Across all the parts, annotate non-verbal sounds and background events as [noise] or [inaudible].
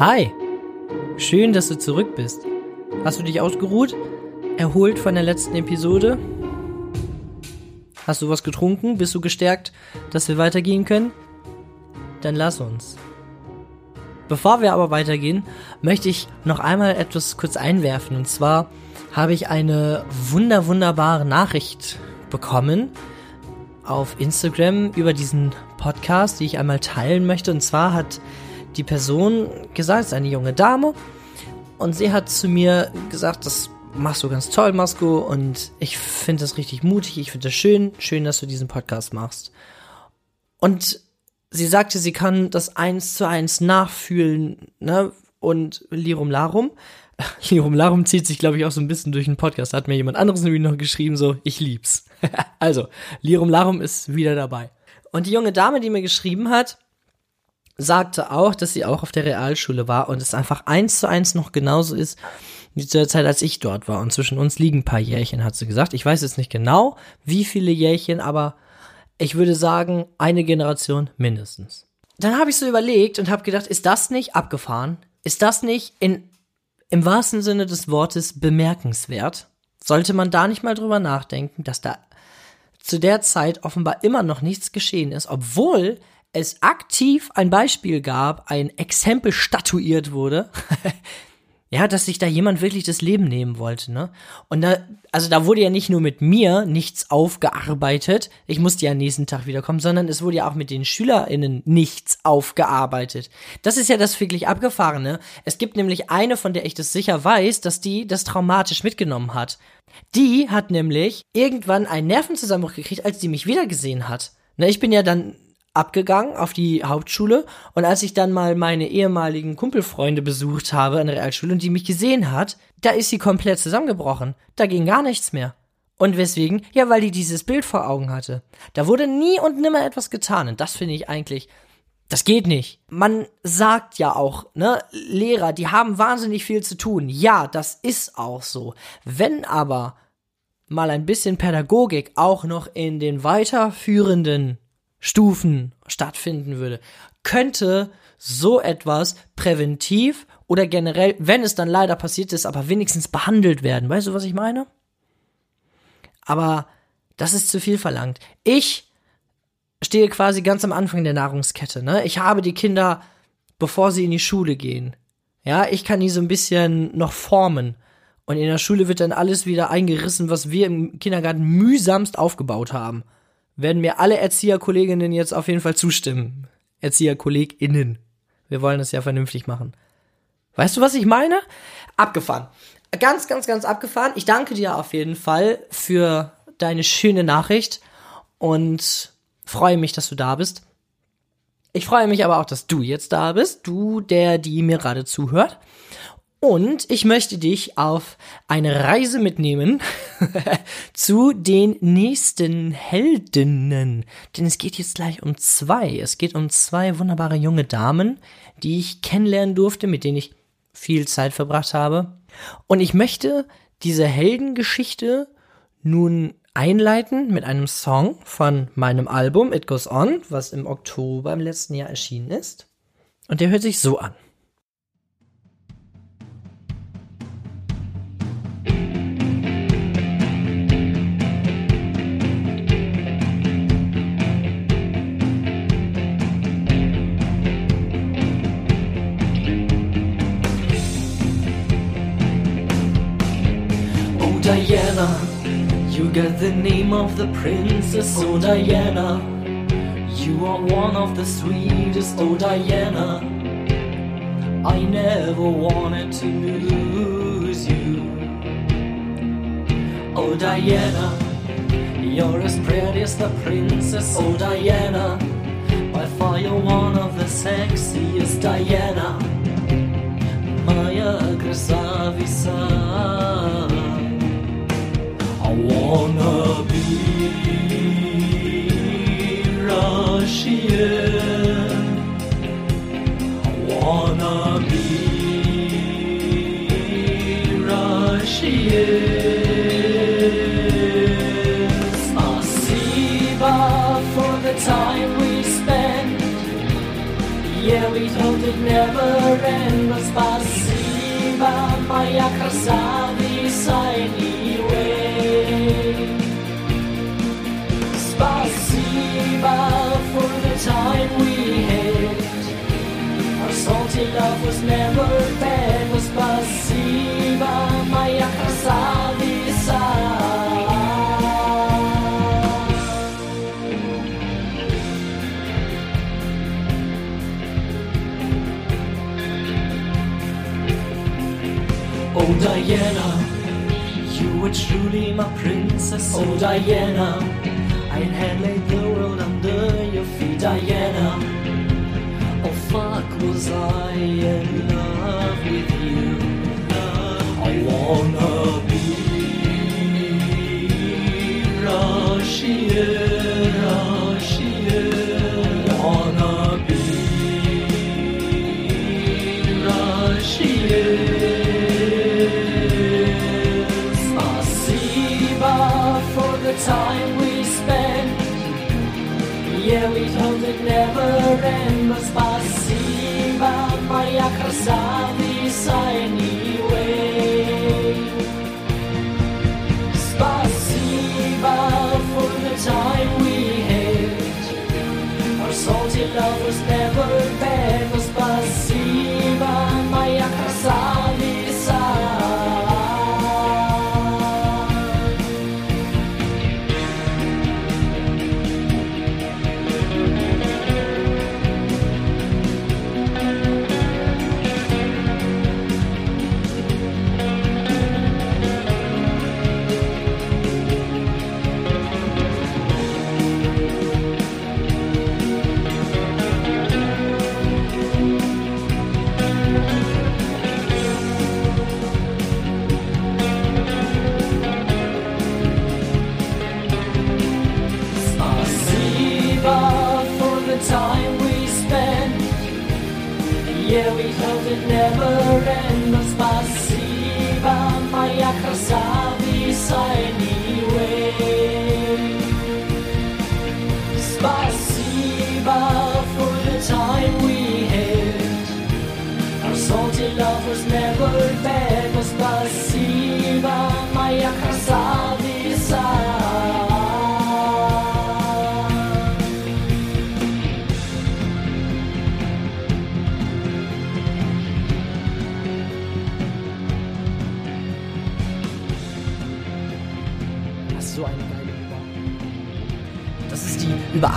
Hi, schön, dass du zurück bist. Hast du dich ausgeruht? Erholt von der letzten Episode? Hast du was getrunken? Bist du gestärkt, dass wir weitergehen können? Dann lass uns. Bevor wir aber weitergehen, möchte ich noch einmal etwas kurz einwerfen. Und zwar habe ich eine wunder wunderbare Nachricht bekommen auf Instagram über diesen Podcast, die ich einmal teilen möchte. Und zwar hat die Person gesagt, es ist eine junge Dame, und sie hat zu mir gesagt, das machst du ganz toll, Masko, und ich finde das richtig mutig, ich finde das schön, schön, dass du diesen Podcast machst. Und sie sagte, sie kann das eins zu eins nachfühlen, ne, und Lirum Larum. [laughs] Lirum Larum zieht sich, glaube ich, auch so ein bisschen durch den Podcast. Da hat mir jemand anderes nämlich noch geschrieben, so, ich lieb's. [laughs] also, Lirum Larum ist wieder dabei. Und die junge Dame, die mir geschrieben hat, sagte auch, dass sie auch auf der Realschule war und es einfach eins zu eins noch genauso ist wie zu der Zeit, als ich dort war. Und zwischen uns liegen ein paar Jährchen, hat sie gesagt. Ich weiß jetzt nicht genau, wie viele Jährchen, aber ich würde sagen, eine Generation mindestens. Dann habe ich so überlegt und habe gedacht, ist das nicht abgefahren? Ist das nicht in, im wahrsten Sinne des Wortes bemerkenswert? Sollte man da nicht mal drüber nachdenken, dass da zu der Zeit offenbar immer noch nichts geschehen ist, obwohl es aktiv ein Beispiel gab, ein Exempel statuiert wurde, [laughs] ja, dass sich da jemand wirklich das Leben nehmen wollte, ne? Und da, also da wurde ja nicht nur mit mir nichts aufgearbeitet, ich musste ja am nächsten Tag wiederkommen, sondern es wurde ja auch mit den SchülerInnen nichts aufgearbeitet. Das ist ja das wirklich Abgefahrene. Es gibt nämlich eine, von der ich das sicher weiß, dass die das traumatisch mitgenommen hat. Die hat nämlich irgendwann einen Nervenzusammenbruch gekriegt, als die mich wiedergesehen hat. Ne, ich bin ja dann abgegangen auf die Hauptschule und als ich dann mal meine ehemaligen Kumpelfreunde besucht habe an der Realschule und die mich gesehen hat, da ist sie komplett zusammengebrochen. Da ging gar nichts mehr. Und weswegen? Ja, weil die dieses Bild vor Augen hatte. Da wurde nie und nimmer etwas getan und das finde ich eigentlich das geht nicht. Man sagt ja auch, ne, Lehrer, die haben wahnsinnig viel zu tun. Ja, das ist auch so. Wenn aber mal ein bisschen Pädagogik auch noch in den weiterführenden Stufen stattfinden würde, könnte so etwas präventiv oder generell, wenn es dann leider passiert ist, aber wenigstens behandelt werden. Weißt du, was ich meine? Aber das ist zu viel verlangt. Ich stehe quasi ganz am Anfang der Nahrungskette, ne? Ich habe die Kinder, bevor sie in die Schule gehen. Ja, ich kann die so ein bisschen noch formen. Und in der Schule wird dann alles wieder eingerissen, was wir im Kindergarten mühsamst aufgebaut haben werden mir alle Erzieherkolleginnen jetzt auf jeden Fall zustimmen. Erzieherkolleginnen. Wir wollen das ja vernünftig machen. Weißt du, was ich meine? Abgefahren. Ganz, ganz, ganz abgefahren. Ich danke dir auf jeden Fall für deine schöne Nachricht und freue mich, dass du da bist. Ich freue mich aber auch, dass du jetzt da bist, du, der, die mir gerade zuhört. Und ich möchte dich auf eine Reise mitnehmen [laughs] zu den nächsten Heldinnen. Denn es geht jetzt gleich um zwei. Es geht um zwei wunderbare junge Damen, die ich kennenlernen durfte, mit denen ich viel Zeit verbracht habe. Und ich möchte diese Heldengeschichte nun einleiten mit einem Song von meinem Album It Goes On, was im Oktober im letzten Jahr erschienen ist. Und der hört sich so an. Diana. You get the name of the princess, oh Diana. You are one of the sweetest, oh Diana. I never wanted to lose you. Oh Diana, you're as pretty as the princess, oh Diana. By far you're one of the sexiest, Diana. Moja krasavisa wanna be Russian. I wanna be Russian. For the time we. Yeah, we it never end. But спасибо, моя красавица. time we had. Our salty love was never bad, was passiva, maya kasabisa. Oh Diana, you were truly my princess. Oh Diana, I had was I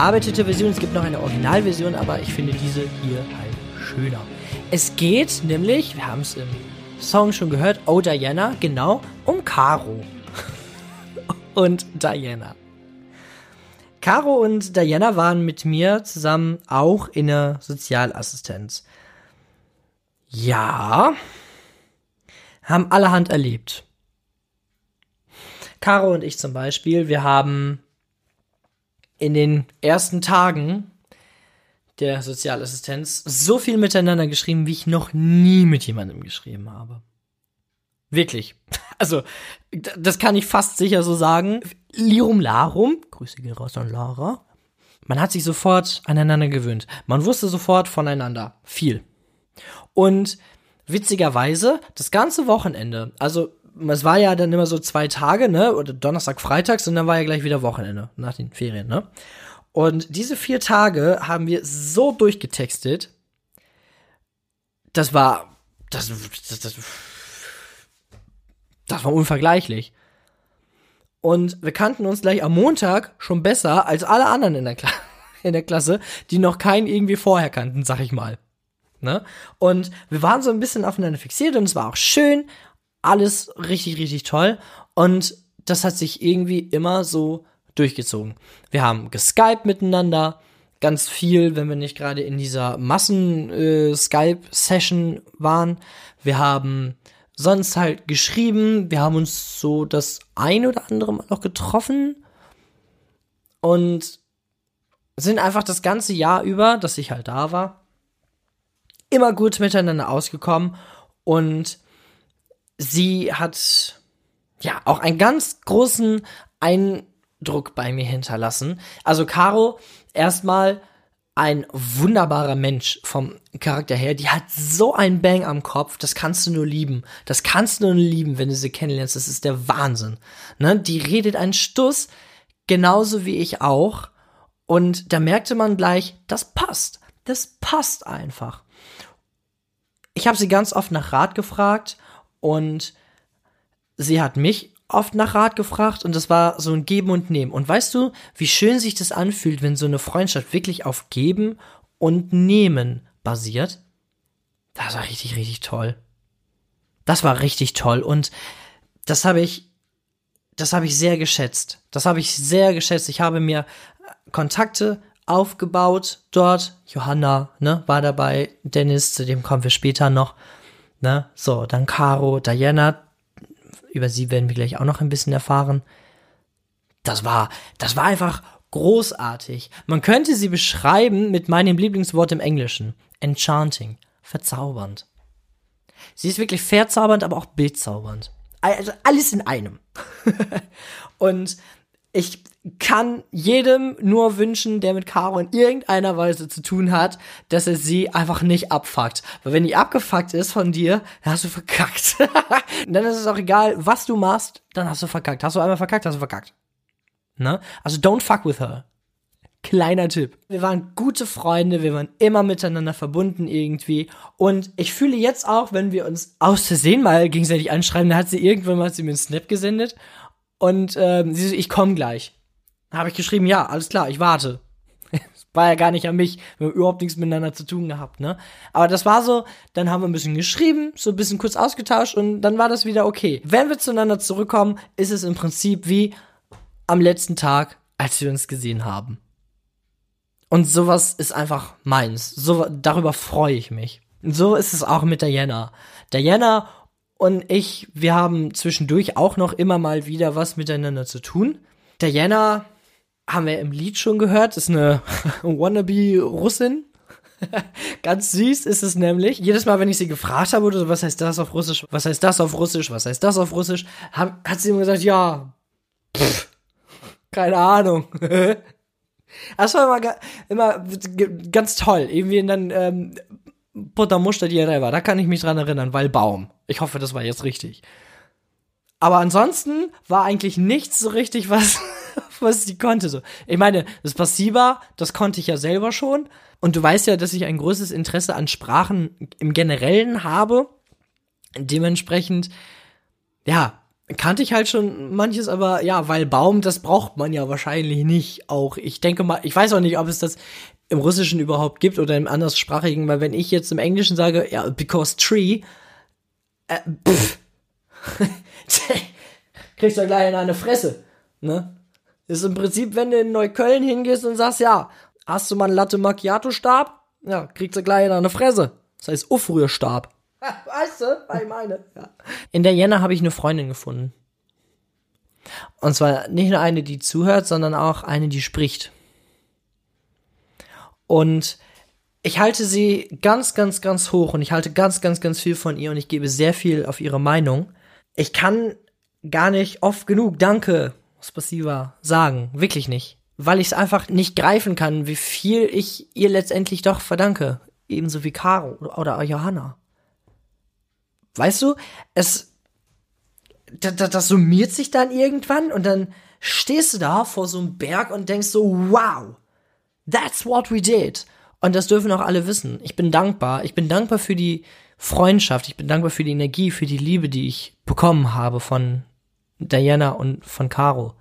überarbeitete Version. Es gibt noch eine Originalversion, aber ich finde diese hier halt schöner. Es geht nämlich, wir haben es im Song schon gehört, Oh Diana, genau, um Caro. [laughs] und Diana. Caro und Diana waren mit mir zusammen auch in der Sozialassistenz. Ja, haben allerhand erlebt. Caro und ich zum Beispiel, wir haben in den ersten Tagen der Sozialassistenz so viel miteinander geschrieben, wie ich noch nie mit jemandem geschrieben habe. Wirklich. [laughs] Also, das kann ich fast sicher so sagen. Lirum Larum, Grüße gehen raus an Lara. Man hat sich sofort aneinander gewöhnt. Man wusste sofort voneinander. Viel. Und witzigerweise, das ganze Wochenende, also es war ja dann immer so zwei Tage, ne? Oder Donnerstag, Freitags und dann war ja gleich wieder Wochenende nach den Ferien, ne? Und diese vier Tage haben wir so durchgetextet. Das war. Das, das, das, das war unvergleichlich. Und wir kannten uns gleich am Montag schon besser als alle anderen in der, Kla [laughs] in der Klasse, die noch keinen irgendwie vorher kannten, sag ich mal. Ne? Und wir waren so ein bisschen aufeinander fixiert und es war auch schön. Alles richtig, richtig toll. Und das hat sich irgendwie immer so durchgezogen. Wir haben geskypt miteinander, ganz viel, wenn wir nicht gerade in dieser Massen-Skype-Session waren. Wir haben sonst halt geschrieben. Wir haben uns so das ein oder andere Mal noch getroffen und sind einfach das ganze Jahr über, dass ich halt da war, immer gut miteinander ausgekommen und sie hat ja auch einen ganz großen Eindruck bei mir hinterlassen. Also Caro erstmal ein wunderbarer Mensch vom Charakter her. Die hat so einen Bang am Kopf, das kannst du nur lieben. Das kannst du nur lieben, wenn du sie kennenlernst. Das ist der Wahnsinn. Ne? Die redet einen Stuss, genauso wie ich auch. Und da merkte man gleich, das passt. Das passt einfach. ich habe sie ganz oft nach Rat gefragt und sie hat mich oft nach Rat gefragt und das war so ein Geben und Nehmen. Und weißt du, wie schön sich das anfühlt, wenn so eine Freundschaft wirklich auf Geben und Nehmen basiert? Das war richtig, richtig toll. Das war richtig toll und das habe ich, das habe ich sehr geschätzt. Das habe ich sehr geschätzt. Ich habe mir Kontakte aufgebaut dort. Johanna, ne, war dabei. Dennis, zu dem kommen wir später noch. Ne, so, dann Caro, Diana. Über sie werden wir gleich auch noch ein bisschen erfahren. Das war, das war einfach großartig. Man könnte sie beschreiben mit meinem Lieblingswort im Englischen. Enchanting. Verzaubernd. Sie ist wirklich verzaubernd, aber auch bildzaubernd. Also alles in einem. [laughs] und ich kann jedem nur wünschen, der mit Caro in irgendeiner Weise zu tun hat, dass er sie einfach nicht abfuckt. Weil wenn die abgefuckt ist von dir, dann hast du verkackt. [laughs] dann ist es auch egal, was du machst, dann hast du verkackt. Hast du einmal verkackt, hast du verkackt. Ne? Also don't fuck with her. Kleiner Tipp. Wir waren gute Freunde, wir waren immer miteinander verbunden irgendwie. Und ich fühle jetzt auch, wenn wir uns aus Versehen mal gegenseitig anschreiben, da hat sie irgendwann mal sie mir einen Snap gesendet. Und ähm, sie so, ich komme gleich. Habe ich geschrieben, ja, alles klar, ich warte. war ja gar nicht an mich, wir haben überhaupt nichts miteinander zu tun gehabt, ne? Aber das war so, dann haben wir ein bisschen geschrieben, so ein bisschen kurz ausgetauscht und dann war das wieder okay. Wenn wir zueinander zurückkommen, ist es im Prinzip wie am letzten Tag, als wir uns gesehen haben. Und sowas ist einfach meins. So, darüber freue ich mich. Und so ist es auch mit Diana. Diana und ich, wir haben zwischendurch auch noch immer mal wieder was miteinander zu tun. Diana haben wir im Lied schon gehört, ist eine [laughs] Wannabe-Russin. [laughs] Ganz süß ist es nämlich. Jedes Mal, wenn ich sie gefragt habe, so, was heißt das auf Russisch, was heißt das auf Russisch, was heißt das auf Russisch, hat, hat sie immer gesagt, ja, pff, keine Ahnung. [laughs] Das war immer, immer ganz toll. Irgendwie dann ähm, war. Da kann ich mich dran erinnern, weil Baum. Ich hoffe, das war jetzt richtig. Aber ansonsten war eigentlich nichts so richtig, was, [laughs] was sie konnte. So. Ich meine, das Passiva, das konnte ich ja selber schon. Und du weißt ja, dass ich ein größeres Interesse an Sprachen im Generellen habe. Dementsprechend, ja, kannte ich halt schon manches, aber ja, weil Baum, das braucht man ja wahrscheinlich nicht auch. Ich denke mal, ich weiß auch nicht, ob es das im Russischen überhaupt gibt oder im anderssprachigen, weil wenn ich jetzt im Englischen sage, ja, because tree, äh, pff, [laughs] kriegst du gleich in eine Fresse, ne? Ist im Prinzip, wenn du in Neukölln hingehst und sagst, ja, hast du mal einen Latte Macchiato Stab? Ja, kriegst du gleich in eine Fresse. Das heißt Uffrührstab. [laughs] Weißt du, was ich meine? Ja. In der Jänner habe ich eine Freundin gefunden. Und zwar nicht nur eine, die zuhört, sondern auch eine, die spricht. Und ich halte sie ganz, ganz, ganz hoch und ich halte ganz, ganz, ganz viel von ihr und ich gebe sehr viel auf ihre Meinung. Ich kann gar nicht oft genug Danke, Spasiba, sagen. Wirklich nicht. Weil ich es einfach nicht greifen kann, wie viel ich ihr letztendlich doch verdanke. Ebenso wie Caro oder Johanna. Weißt du, es, das summiert sich dann irgendwann und dann stehst du da vor so einem Berg und denkst so, wow, that's what we did. Und das dürfen auch alle wissen. Ich bin dankbar. Ich bin dankbar für die Freundschaft. Ich bin dankbar für die Energie, für die Liebe, die ich bekommen habe von Diana und von Caro.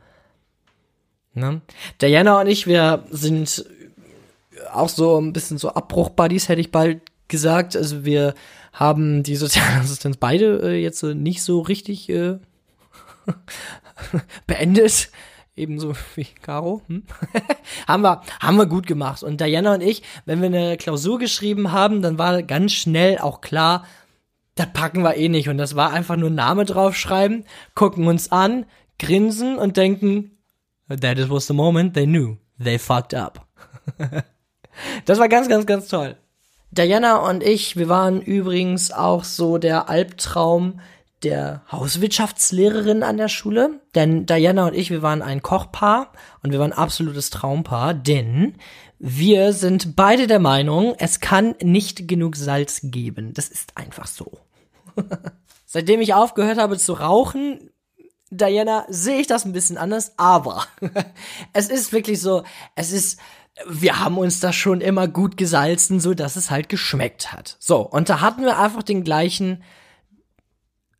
Ne? Diana und ich, wir sind auch so ein bisschen so Abbruch-Buddies, hätte ich bald gesagt. Also wir haben die Sozialassistenz beide äh, jetzt äh, nicht so richtig äh, [laughs] beendet. Ebenso wie Caro. Hm? [laughs] haben, wir, haben wir gut gemacht. Und Diana und ich, wenn wir eine Klausur geschrieben haben, dann war ganz schnell auch klar, das packen wir eh nicht. Und das war einfach nur Name draufschreiben, gucken uns an, grinsen und denken, that was the moment they knew. They fucked up. [laughs] das war ganz, ganz, ganz toll. Diana und ich, wir waren übrigens auch so der Albtraum der Hauswirtschaftslehrerin an der Schule. Denn Diana und ich, wir waren ein Kochpaar und wir waren absolutes Traumpaar, denn wir sind beide der Meinung, es kann nicht genug Salz geben. Das ist einfach so. [laughs] Seitdem ich aufgehört habe zu rauchen, Diana, sehe ich das ein bisschen anders, aber [laughs] es ist wirklich so, es ist wir haben uns das schon immer gut gesalzen, so dass es halt geschmeckt hat. So, und da hatten wir einfach den gleichen,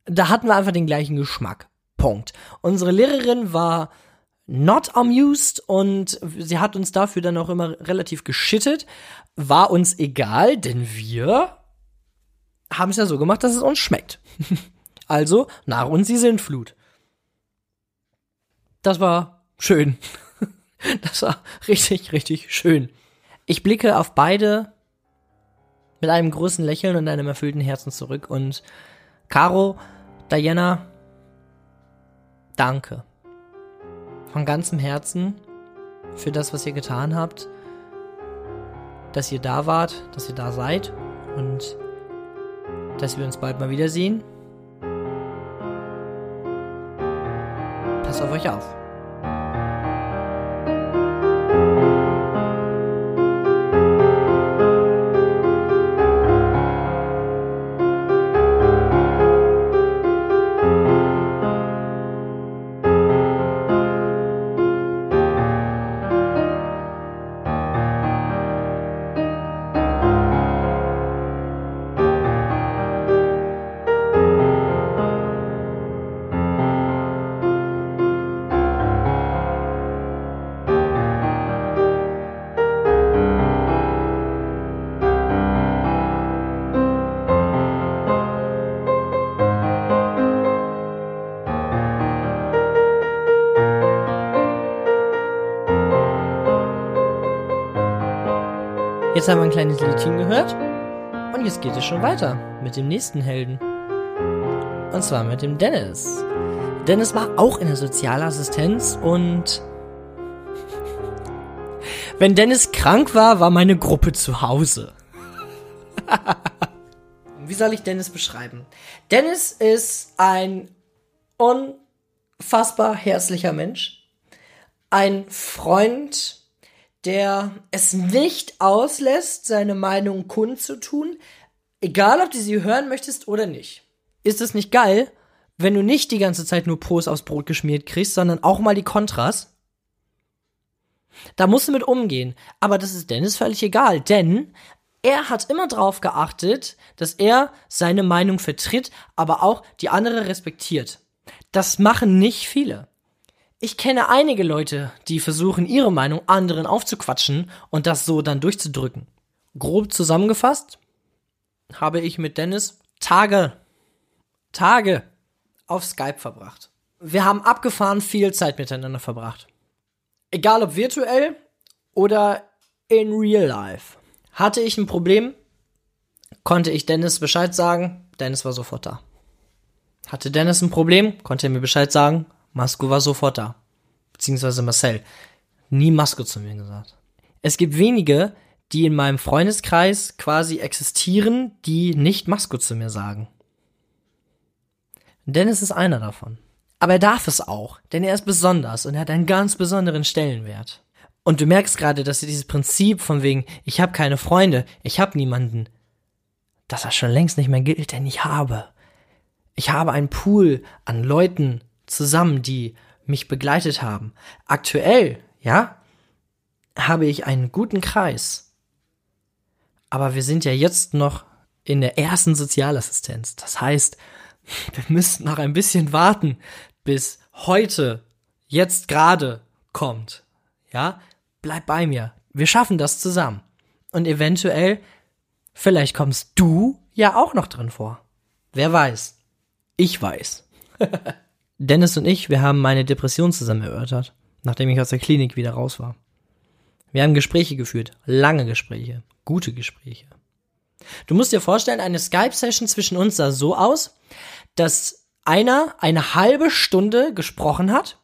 da hatten wir einfach den gleichen Geschmack. Punkt. Unsere Lehrerin war not amused und sie hat uns dafür dann auch immer relativ geschittet. War uns egal, denn wir haben es ja so gemacht, dass es uns schmeckt. [laughs] also nach uns die Sintflut. Das war schön. [laughs] Das war richtig, richtig schön. Ich blicke auf beide mit einem großen Lächeln und einem erfüllten Herzen zurück und Caro, Diana, danke. Von ganzem Herzen für das, was ihr getan habt, dass ihr da wart, dass ihr da seid und dass wir uns bald mal wiedersehen. Passt auf euch auf. Jetzt haben wir ein kleines Liedchen gehört. Und jetzt geht es schon weiter mit dem nächsten Helden. Und zwar mit dem Dennis. Dennis war auch in der Sozialassistenz und wenn Dennis krank war, war meine Gruppe zu Hause. [laughs] Wie soll ich Dennis beschreiben? Dennis ist ein unfassbar herzlicher Mensch. Ein Freund der es nicht auslässt, seine Meinung kundzutun, egal ob du sie hören möchtest oder nicht. Ist es nicht geil, wenn du nicht die ganze Zeit nur Pros aufs Brot geschmiert kriegst, sondern auch mal die Kontras? Da musst du mit umgehen. Aber das ist Dennis völlig egal, denn er hat immer darauf geachtet, dass er seine Meinung vertritt, aber auch die andere respektiert. Das machen nicht viele. Ich kenne einige Leute, die versuchen, ihre Meinung anderen aufzuquatschen und das so dann durchzudrücken. Grob zusammengefasst habe ich mit Dennis Tage, Tage auf Skype verbracht. Wir haben abgefahren viel Zeit miteinander verbracht. Egal ob virtuell oder in real life. Hatte ich ein Problem, konnte ich Dennis Bescheid sagen, Dennis war sofort da. Hatte Dennis ein Problem, konnte er mir Bescheid sagen, Masko war sofort da. Beziehungsweise Marcel. Nie Masko zu mir gesagt. Es gibt wenige, die in meinem Freundeskreis quasi existieren, die nicht Masko zu mir sagen. Dennis ist einer davon. Aber er darf es auch, denn er ist besonders und er hat einen ganz besonderen Stellenwert. Und du merkst gerade, dass dieses Prinzip von wegen, ich habe keine Freunde, ich habe niemanden, dass das schon längst nicht mehr gilt, denn ich habe. Ich habe einen Pool an Leuten, zusammen, die mich begleitet haben. Aktuell, ja, habe ich einen guten Kreis. Aber wir sind ja jetzt noch in der ersten Sozialassistenz. Das heißt, [laughs] wir müssen noch ein bisschen warten, bis heute, jetzt gerade kommt. Ja, bleib bei mir. Wir schaffen das zusammen. Und eventuell, vielleicht kommst du ja auch noch drin vor. Wer weiß. Ich weiß. [laughs] Dennis und ich, wir haben meine Depression zusammen erörtert, nachdem ich aus der Klinik wieder raus war. Wir haben Gespräche geführt, lange Gespräche, gute Gespräche. Du musst dir vorstellen, eine Skype-Session zwischen uns sah so aus, dass einer eine halbe Stunde gesprochen hat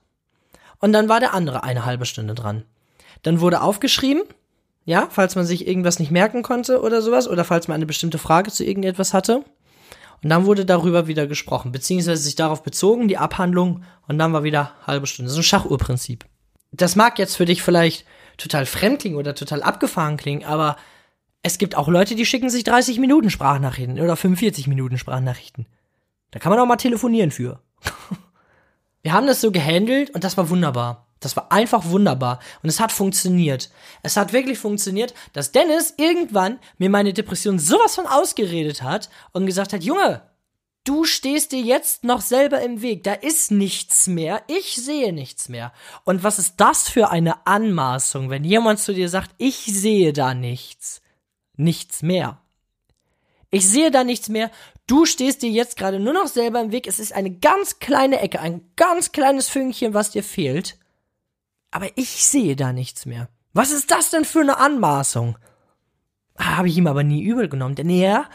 und dann war der andere eine halbe Stunde dran. Dann wurde aufgeschrieben, ja, falls man sich irgendwas nicht merken konnte oder sowas oder falls man eine bestimmte Frage zu irgendetwas hatte. Und dann wurde darüber wieder gesprochen, beziehungsweise sich darauf bezogen, die Abhandlung, und dann war wieder halbe Stunde. So ein Schachuhrprinzip. Das mag jetzt für dich vielleicht total fremd klingen oder total abgefahren klingen, aber es gibt auch Leute, die schicken sich 30 Minuten Sprachnachrichten oder 45 Minuten Sprachnachrichten. Da kann man auch mal telefonieren für. [laughs] Wir haben das so gehandelt und das war wunderbar. Das war einfach wunderbar. Und es hat funktioniert. Es hat wirklich funktioniert, dass Dennis irgendwann mir meine Depression sowas von ausgeredet hat und gesagt hat, Junge, du stehst dir jetzt noch selber im Weg. Da ist nichts mehr. Ich sehe nichts mehr. Und was ist das für eine Anmaßung, wenn jemand zu dir sagt, ich sehe da nichts. Nichts mehr. Ich sehe da nichts mehr. Du stehst dir jetzt gerade nur noch selber im Weg. Es ist eine ganz kleine Ecke, ein ganz kleines Fünkchen, was dir fehlt aber ich sehe da nichts mehr. Was ist das denn für eine Anmaßung? Habe ich ihm aber nie übel genommen, denn er,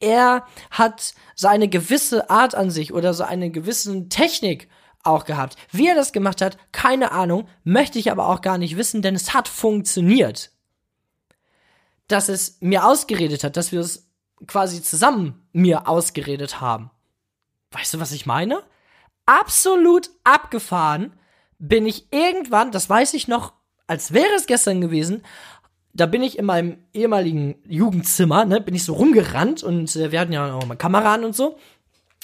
er hat so eine gewisse Art an sich oder so eine gewisse Technik auch gehabt. Wie er das gemacht hat, keine Ahnung, möchte ich aber auch gar nicht wissen, denn es hat funktioniert. Dass es mir ausgeredet hat, dass wir es quasi zusammen mir ausgeredet haben. Weißt du, was ich meine? Absolut abgefahren, bin ich irgendwann, das weiß ich noch, als wäre es gestern gewesen, da bin ich in meinem ehemaligen Jugendzimmer, ne, bin ich so rumgerannt und äh, wir hatten ja auch mal Kamera an und so.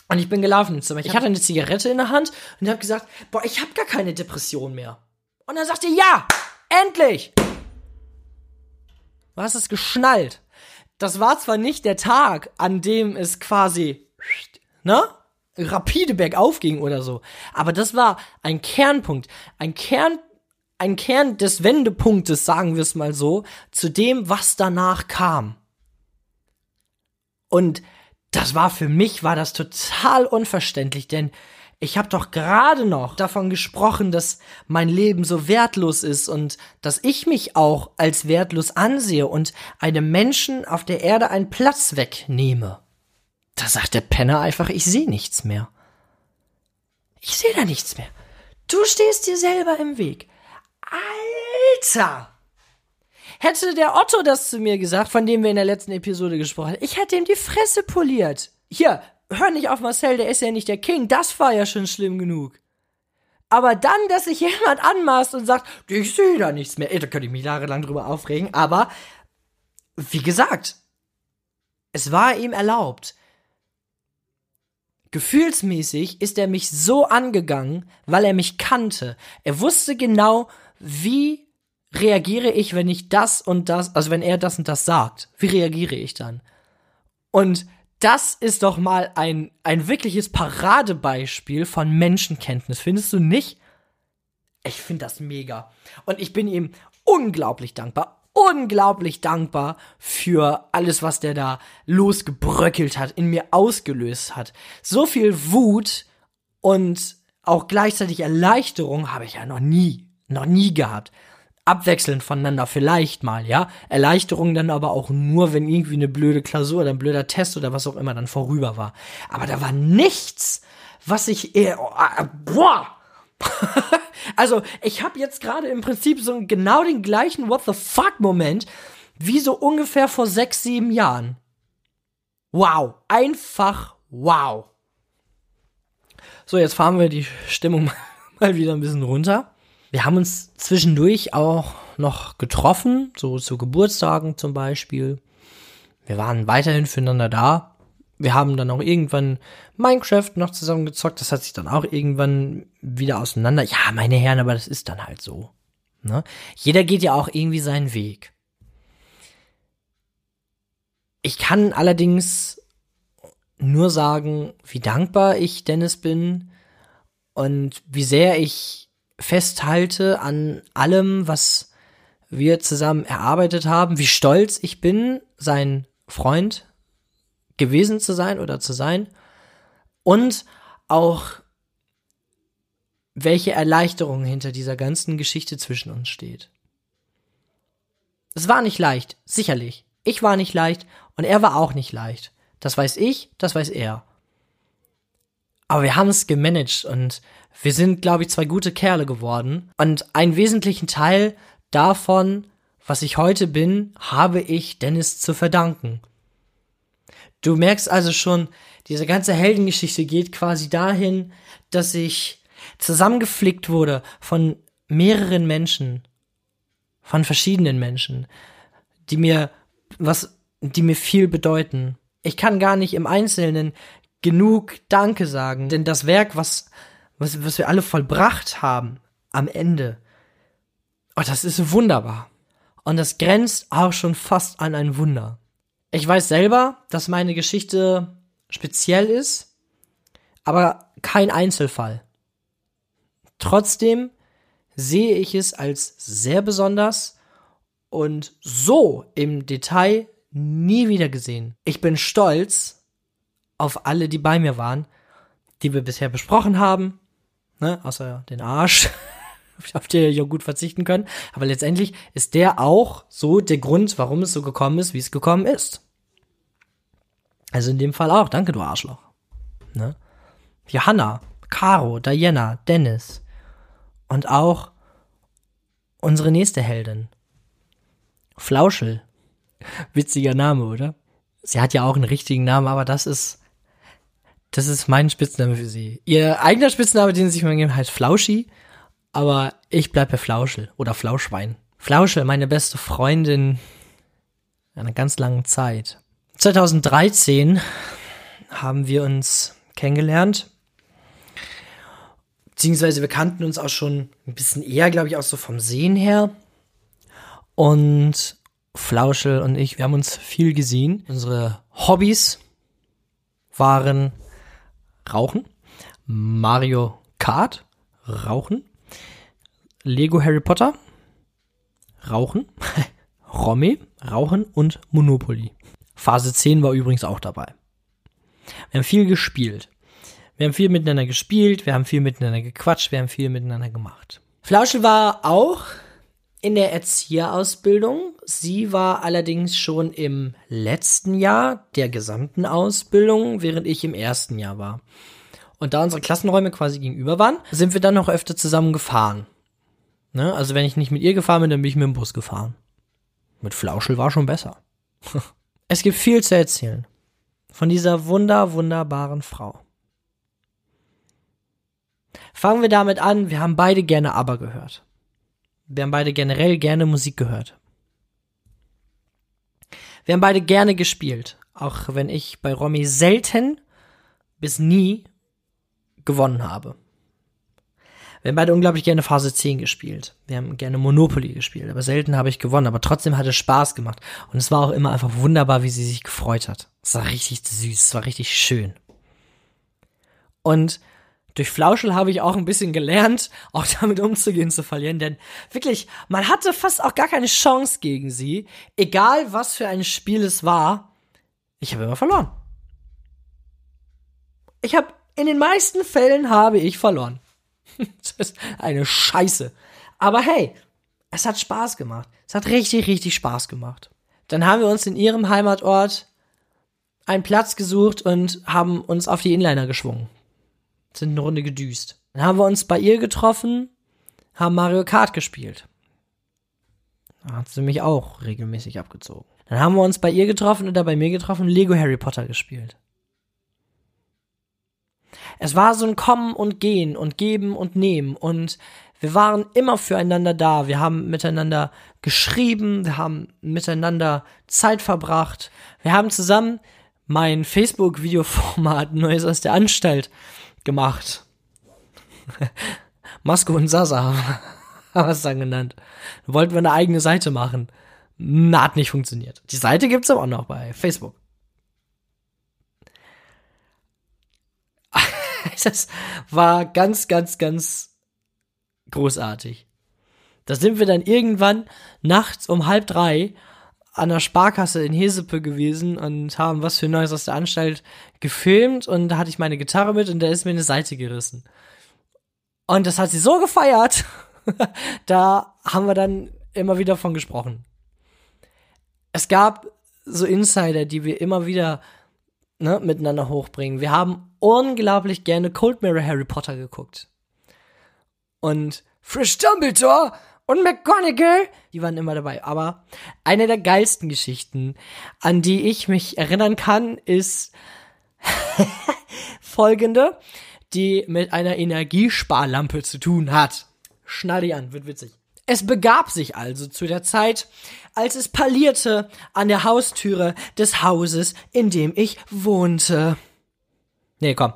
Und ich bin gelaufen ins Zimmer. Ich hatte eine Zigarette in der Hand und habe gesagt, boah, ich habe gar keine Depression mehr. Und dann sagte ja, endlich. Du hast es geschnallt. Das war zwar nicht der Tag, an dem es quasi, ne, rapide bergauf ging oder so. Aber das war ein Kernpunkt, ein Kern, ein Kern des Wendepunktes, sagen wir es mal so, zu dem, was danach kam. Und das war für mich, war das total unverständlich, denn ich habe doch gerade noch davon gesprochen, dass mein Leben so wertlos ist und dass ich mich auch als wertlos ansehe und einem Menschen auf der Erde einen Platz wegnehme. Da sagt der Penner einfach, ich sehe nichts mehr. Ich sehe da nichts mehr. Du stehst dir selber im Weg. Alter! Hätte der Otto das zu mir gesagt, von dem wir in der letzten Episode gesprochen haben, ich hätte ihm die Fresse poliert. Hier, hör nicht auf Marcel, der ist ja nicht der King. Das war ja schon schlimm genug. Aber dann, dass sich jemand anmaßt und sagt, ich sehe da nichts mehr. Ey, da könnte ich mich jahrelang drüber aufregen. Aber, wie gesagt, es war ihm erlaubt. Gefühlsmäßig ist er mich so angegangen, weil er mich kannte. Er wusste genau, wie reagiere ich, wenn ich das und das, also wenn er das und das sagt. Wie reagiere ich dann? Und das ist doch mal ein, ein wirkliches Paradebeispiel von Menschenkenntnis, findest du nicht? Ich finde das mega. Und ich bin ihm unglaublich dankbar unglaublich dankbar für alles, was der da losgebröckelt hat, in mir ausgelöst hat. So viel Wut und auch gleichzeitig Erleichterung habe ich ja noch nie, noch nie gehabt. Abwechselnd voneinander vielleicht mal, ja. Erleichterung dann aber auch nur, wenn irgendwie eine blöde Klausur oder ein blöder Test oder was auch immer dann vorüber war. Aber da war nichts, was ich eher, ah, boah, [laughs] also, ich habe jetzt gerade im Prinzip so genau den gleichen What the fuck Moment wie so ungefähr vor sechs, sieben Jahren. Wow. Einfach wow. So, jetzt fahren wir die Stimmung [laughs] mal wieder ein bisschen runter. Wir haben uns zwischendurch auch noch getroffen, so zu Geburtstagen zum Beispiel. Wir waren weiterhin füreinander da wir haben dann auch irgendwann Minecraft noch zusammen gezockt. Das hat sich dann auch irgendwann wieder auseinander. Ja, meine Herren, aber das ist dann halt so. Ne? Jeder geht ja auch irgendwie seinen Weg. Ich kann allerdings nur sagen, wie dankbar ich Dennis bin und wie sehr ich festhalte an allem, was wir zusammen erarbeitet haben, wie stolz ich bin, sein Freund gewesen zu sein oder zu sein und auch welche Erleichterung hinter dieser ganzen Geschichte zwischen uns steht. Es war nicht leicht, sicherlich. Ich war nicht leicht und er war auch nicht leicht. Das weiß ich, das weiß er. Aber wir haben es gemanagt und wir sind, glaube ich, zwei gute Kerle geworden. Und einen wesentlichen Teil davon, was ich heute bin, habe ich Dennis zu verdanken. Du merkst also schon, diese ganze Heldengeschichte geht quasi dahin, dass ich zusammengeflickt wurde von mehreren Menschen, von verschiedenen Menschen, die mir was, die mir viel bedeuten. Ich kann gar nicht im Einzelnen genug Danke sagen, denn das Werk, was, was, was wir alle vollbracht haben, am Ende. Oh, das ist wunderbar. Und das grenzt auch schon fast an ein Wunder. Ich weiß selber, dass meine Geschichte speziell ist, aber kein Einzelfall. Trotzdem sehe ich es als sehr besonders und so im Detail nie wieder gesehen. Ich bin stolz auf alle, die bei mir waren, die wir bisher besprochen haben, ne, außer den Arsch, [laughs] auf den ich auch gut verzichten können. Aber letztendlich ist der auch so der Grund, warum es so gekommen ist, wie es gekommen ist. Also in dem Fall auch. Danke, du Arschloch. Ne? Johanna, Caro, Diana, Dennis. Und auch unsere nächste Heldin. Flauschel. Witziger Name, oder? Sie hat ja auch einen richtigen Namen, aber das ist, das ist mein Spitzname für sie. Ihr eigener Spitzname, den sie sich mal geben, heißt Flauschi, aber ich bleib bei Flauschel oder Flauschwein. Flauschel, meine beste Freundin einer ganz langen Zeit. 2013 haben wir uns kennengelernt. Beziehungsweise wir kannten uns auch schon ein bisschen eher, glaube ich, auch so vom Sehen her. Und Flauschel und ich, wir haben uns viel gesehen. Unsere Hobbys waren Rauchen, Mario Kart, Rauchen, Lego Harry Potter, Rauchen, [laughs] Romme, Rauchen und Monopoly. Phase 10 war übrigens auch dabei. Wir haben viel gespielt. Wir haben viel miteinander gespielt, wir haben viel miteinander gequatscht, wir haben viel miteinander gemacht. Flauschel war auch in der Erzieherausbildung. Sie war allerdings schon im letzten Jahr der gesamten Ausbildung, während ich im ersten Jahr war. Und da unsere Klassenräume quasi gegenüber waren, sind wir dann noch öfter zusammen gefahren. Ne? Also wenn ich nicht mit ihr gefahren bin, dann bin ich mit dem Bus gefahren. Mit Flauschel war schon besser. [laughs] es gibt viel zu erzählen. Von dieser wunder, wunderbaren Frau. Fangen wir damit an, wir haben beide gerne Aber gehört. Wir haben beide generell gerne Musik gehört. Wir haben beide gerne gespielt, auch wenn ich bei Romy selten bis nie gewonnen habe. Wir haben beide unglaublich gerne Phase 10 gespielt. Wir haben gerne Monopoly gespielt, aber selten habe ich gewonnen. Aber trotzdem hat es Spaß gemacht. Und es war auch immer einfach wunderbar, wie sie sich gefreut hat. Es war richtig süß, es war richtig schön. Und durch Flauschel habe ich auch ein bisschen gelernt, auch damit umzugehen, zu verlieren, denn wirklich, man hatte fast auch gar keine Chance gegen sie, egal was für ein Spiel es war. Ich habe immer verloren. Ich habe, in den meisten Fällen habe ich verloren. [laughs] das ist eine Scheiße. Aber hey, es hat Spaß gemacht. Es hat richtig, richtig Spaß gemacht. Dann haben wir uns in ihrem Heimatort einen Platz gesucht und haben uns auf die Inliner geschwungen sind eine Runde gedüst. Dann haben wir uns bei ihr getroffen, haben Mario Kart gespielt. Da hat sie mich auch regelmäßig abgezogen. Dann haben wir uns bei ihr getroffen oder bei mir getroffen, Lego Harry Potter gespielt. Es war so ein Kommen und Gehen und Geben und Nehmen und wir waren immer füreinander da. Wir haben miteinander geschrieben, wir haben miteinander Zeit verbracht. Wir haben zusammen mein Facebook-Videoformat [laughs] Neues aus der Anstalt gemacht. [laughs] Masko und Sasa [laughs] haben wir es dann genannt. Wollten wir eine eigene Seite machen. Na, hat nicht funktioniert. Die Seite gibt's aber auch noch bei Facebook. Das war ganz, ganz, ganz großartig. Da sind wir dann irgendwann nachts um halb drei an der Sparkasse in Hesepe gewesen und haben was für Neues aus der Anstalt gefilmt und da hatte ich meine Gitarre mit und da ist mir eine Seite gerissen. Und das hat sie so gefeiert. [laughs] da haben wir dann immer wieder von gesprochen. Es gab so Insider, die wir immer wieder ne, miteinander hochbringen. Wir haben unglaublich gerne Cold Mirror Harry Potter geguckt. Und Frisch Dumbledore und McGonagall, die waren immer dabei. Aber eine der geilsten Geschichten, an die ich mich erinnern kann, ist [laughs] folgende, die mit einer Energiesparlampe zu tun hat. Schnall die an, wird witzig. Es begab sich also zu der Zeit, als es parlierte an der Haustüre des Hauses, in dem ich wohnte. Nee, komm.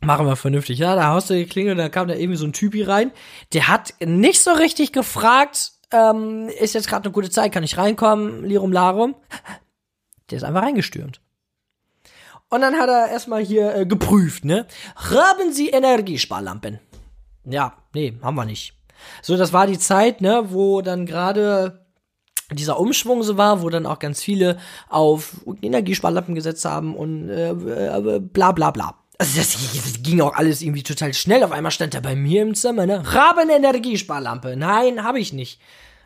machen wir vernünftig. Ja, da haust du geklingelt, da kam da irgendwie so ein Typi rein. Der hat nicht so richtig gefragt, ähm, ist jetzt gerade eine gute Zeit, kann ich reinkommen, Lirum Larum. Der ist einfach reingestürmt. Und dann hat er erstmal hier äh, geprüft, ne? Haben Sie Energiesparlampen? Ja, nee, haben wir nicht. So, das war die Zeit, ne, wo dann gerade dieser Umschwung so war, wo dann auch ganz viele auf Energiesparlampen gesetzt haben und äh, äh, bla bla bla. Also das, das, ging auch alles irgendwie total schnell. Auf einmal stand er bei mir im Zimmer, ne? Raben Energiesparlampe. Nein, habe ich nicht.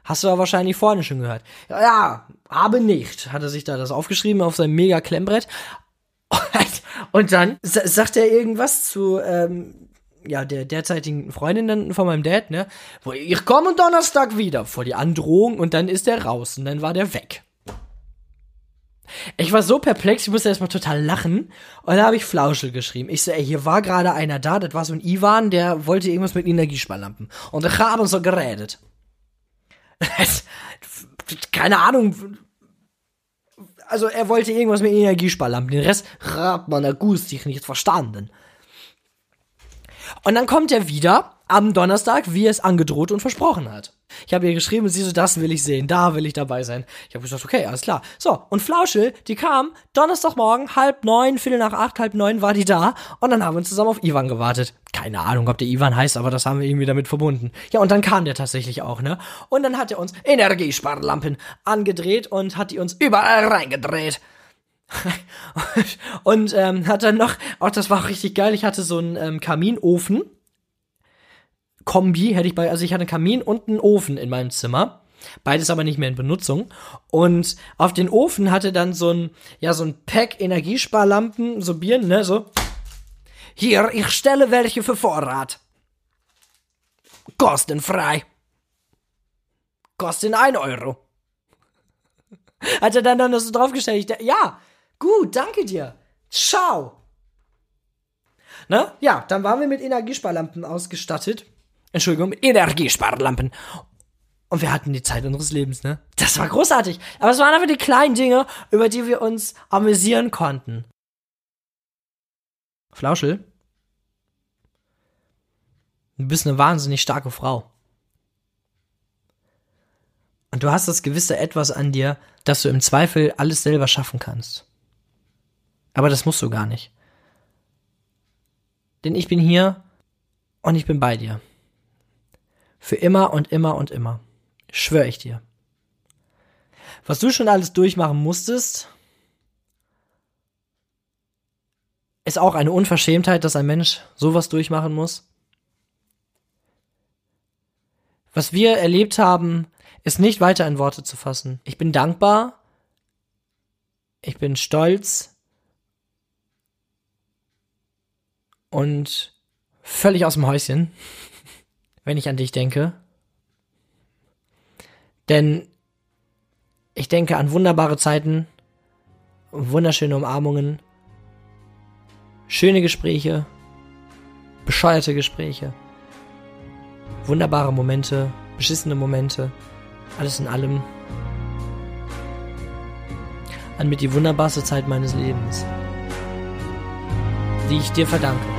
Hast du aber wahrscheinlich vorne schon gehört. Ja, ja, habe nicht. Hat er sich da das aufgeschrieben auf seinem mega Klemmbrett. [laughs] Und dann sagt er irgendwas zu ähm, ja, der derzeitigen Freundin von meinem Dad, ne? Wo ich komme Donnerstag wieder vor die Androhung und dann ist er raus und dann war der weg. Ich war so perplex, ich musste erstmal total lachen. Und da habe ich Flauschel geschrieben. Ich so, ey, hier war gerade einer da, das war so ein Ivan, der wollte irgendwas mit Energiesparlampen. Und ich habe so geredet. [laughs] Keine Ahnung. Also er wollte irgendwas mit Energiesparlampen. Den Rest hat man akustisch nicht verstanden. Und dann kommt er wieder am Donnerstag, wie er es angedroht und versprochen hat. Ich habe ihr geschrieben, sie so, das will ich sehen, da will ich dabei sein. Ich habe gesagt, okay, alles klar. So, und Flauschel, die kam Donnerstagmorgen, halb neun, Viertel nach acht, halb neun war die da und dann haben wir uns zusammen auf Ivan gewartet. Keine Ahnung, ob der Ivan heißt, aber das haben wir irgendwie damit verbunden. Ja, und dann kam der tatsächlich auch, ne? Und dann hat er uns Energiesparlampen angedreht und hat die uns überall reingedreht. [laughs] und ähm, hat dann noch, auch das war richtig geil, ich hatte so einen ähm, Kaminofen Kombi hätte ich bei, also ich hatte einen Kamin und einen Ofen in meinem Zimmer. Beides aber nicht mehr in Benutzung. Und auf den Ofen hatte dann so ein, ja, so ein Pack Energiesparlampen, so Bieren, ne, so. Hier, ich stelle welche für Vorrat. Kostenfrei. Kosten ein Euro. Hat er dann, dann so draufgestellt? Ich ja, gut, danke dir. Ciao. Ne? Ja, dann waren wir mit Energiesparlampen ausgestattet. Entschuldigung, mit Energiesparlampen. Und wir hatten die Zeit unseres Lebens, ne? Das war großartig. Aber es waren einfach die kleinen Dinge, über die wir uns amüsieren konnten. Flauschel? Du bist eine wahnsinnig starke Frau. Und du hast das gewisse Etwas an dir, dass du im Zweifel alles selber schaffen kannst. Aber das musst du gar nicht. Denn ich bin hier und ich bin bei dir. Für immer und immer und immer. Schwör ich dir. Was du schon alles durchmachen musstest, ist auch eine Unverschämtheit, dass ein Mensch sowas durchmachen muss. Was wir erlebt haben, ist nicht weiter in Worte zu fassen. Ich bin dankbar. Ich bin stolz. Und völlig aus dem Häuschen wenn ich an dich denke. Denn ich denke an wunderbare Zeiten, wunderschöne Umarmungen, schöne Gespräche, bescheuerte Gespräche, wunderbare Momente, beschissene Momente, alles in allem. An mit die wunderbarste Zeit meines Lebens, die ich dir verdanke.